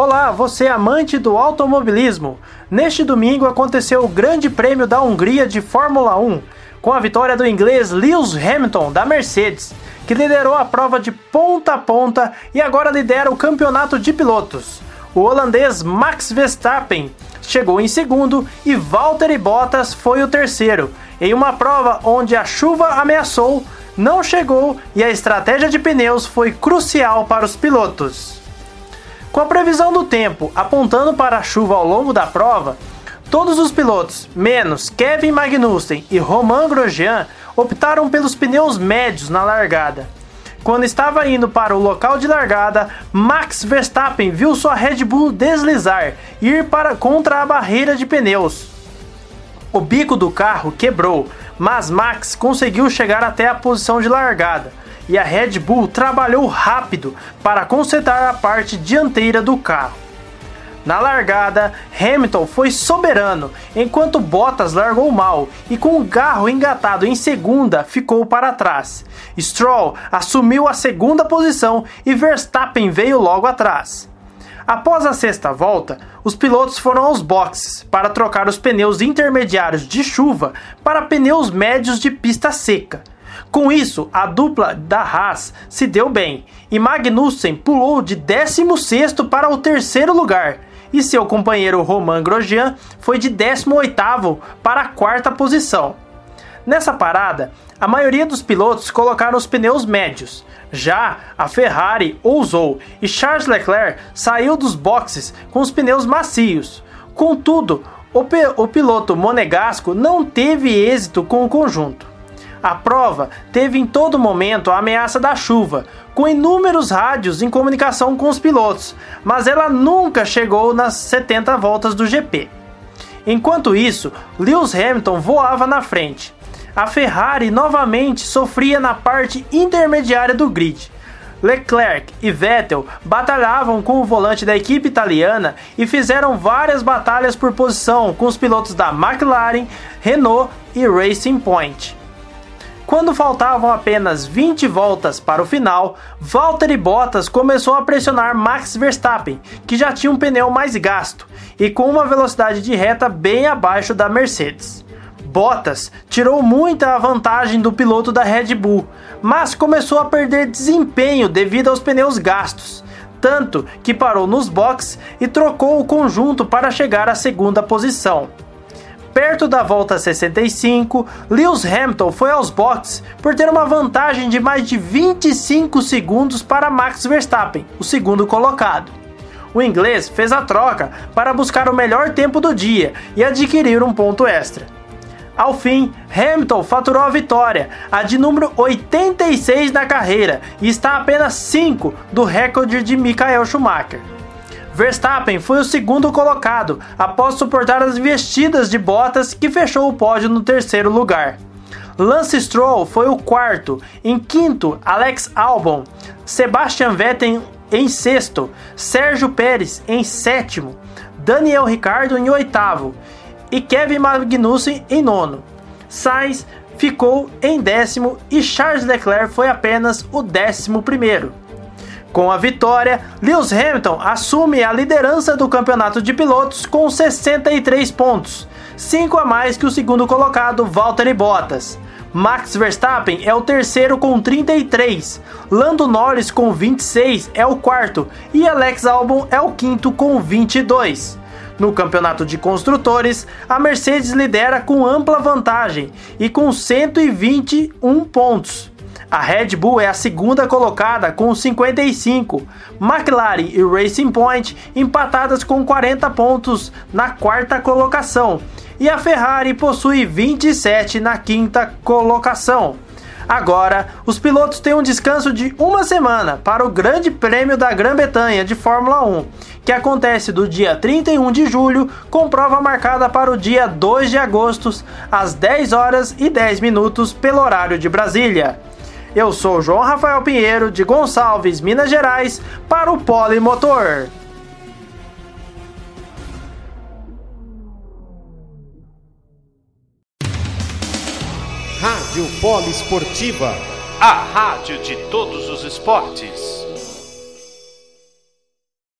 Olá, você amante do automobilismo. Neste domingo aconteceu o Grande Prêmio da Hungria de Fórmula 1, com a vitória do inglês Lewis Hamilton da Mercedes, que liderou a prova de ponta a ponta e agora lidera o campeonato de pilotos. O holandês Max Verstappen chegou em segundo e Valtteri Bottas foi o terceiro, em uma prova onde a chuva ameaçou, não chegou e a estratégia de pneus foi crucial para os pilotos. Com a previsão do tempo apontando para a chuva ao longo da prova, todos os pilotos, menos Kevin Magnussen e Romain Grosjean, optaram pelos pneus médios na largada. Quando estava indo para o local de largada, Max Verstappen viu sua Red Bull deslizar e ir para contra a barreira de pneus. O bico do carro quebrou, mas Max conseguiu chegar até a posição de largada e a Red Bull trabalhou rápido para consertar a parte dianteira do carro. Na largada, Hamilton foi soberano, enquanto Bottas largou mal e com o carro engatado em segunda ficou para trás. Stroll assumiu a segunda posição e Verstappen veio logo atrás. Após a sexta volta, os pilotos foram aos boxes para trocar os pneus intermediários de chuva para pneus médios de pista seca. Com isso, a dupla da Haas se deu bem e Magnussen pulou de 16 para o terceiro lugar, e seu companheiro Romain Grosjean foi de 18 para a quarta posição. Nessa parada, a maioria dos pilotos colocaram os pneus médios. Já a Ferrari ousou e Charles Leclerc saiu dos boxes com os pneus macios. Contudo, o, o piloto monegasco não teve êxito com o conjunto. A prova teve em todo momento a ameaça da chuva, com inúmeros rádios em comunicação com os pilotos, mas ela nunca chegou nas 70 voltas do GP. Enquanto isso, Lewis Hamilton voava na frente. A Ferrari novamente sofria na parte intermediária do grid. Leclerc e Vettel batalhavam com o volante da equipe italiana e fizeram várias batalhas por posição com os pilotos da McLaren, Renault e Racing Point. Quando faltavam apenas 20 voltas para o final, Valtteri Bottas começou a pressionar Max Verstappen, que já tinha um pneu mais gasto e com uma velocidade de reta bem abaixo da Mercedes. Bottas tirou muita vantagem do piloto da Red Bull, mas começou a perder desempenho devido aos pneus gastos, tanto que parou nos boxes e trocou o conjunto para chegar à segunda posição. Perto da volta 65, Lewis Hamilton foi aos boxes por ter uma vantagem de mais de 25 segundos para Max Verstappen, o segundo colocado. O inglês fez a troca para buscar o melhor tempo do dia e adquirir um ponto extra. Ao fim, Hamilton faturou a vitória, a de número 86 na carreira, e está a apenas 5 do recorde de Michael Schumacher. Verstappen foi o segundo colocado, após suportar as investidas de Bottas, que fechou o pódio no terceiro lugar. Lance Stroll foi o quarto, em quinto, Alex Albon, Sebastian Vettel em sexto, Sérgio Pérez em sétimo, Daniel Ricciardo em oitavo e Kevin Magnussen em nono. Sainz ficou em décimo e Charles Leclerc foi apenas o décimo primeiro. Com a vitória, Lewis Hamilton assume a liderança do campeonato de pilotos com 63 pontos, 5 a mais que o segundo colocado Valtteri Bottas. Max Verstappen é o terceiro com 33, Lando Norris com 26 é o quarto e Alex Albon é o quinto com 22. No campeonato de construtores, a Mercedes lidera com ampla vantagem e com 121 pontos. A Red Bull é a segunda colocada com 55, McLaren e Racing Point empatadas com 40 pontos na quarta colocação, e a Ferrari possui 27 na quinta colocação. Agora, os pilotos têm um descanso de uma semana para o Grande Prêmio da Grã-Bretanha de Fórmula 1, que acontece do dia 31 de julho, com prova marcada para o dia 2 de agosto, às 10 horas e 10 minutos pelo horário de Brasília. Eu sou João Rafael Pinheiro, de Gonçalves, Minas Gerais, para o Polimotor. Rádio Poliesportiva, a rádio de todos os esportes.